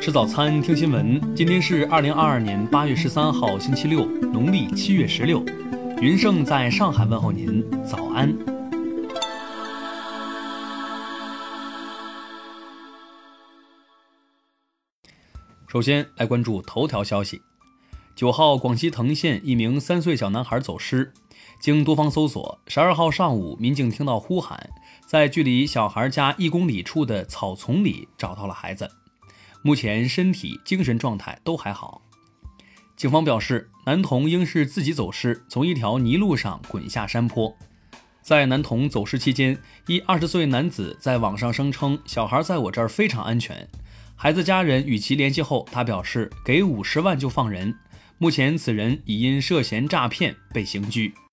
吃早餐，听新闻。今天是二零二二年八月十三号，星期六，农历七月十六。云盛在上海问候您，早安。首先来关注头条消息。九号，广西藤县一名三岁小男孩走失，经多方搜索，十二号上午，民警听到呼喊，在距离小孩家一公里处的草丛里找到了孩子。目前身体、精神状态都还好。警方表示，男童应是自己走失，从一条泥路上滚下山坡。在男童走失期间，一二十岁男子在网上声称：“小孩在我这儿非常安全。”孩子家人与其联系后，他表示：“给五十万就放人。”目前，此人已因涉嫌诈骗被刑拘。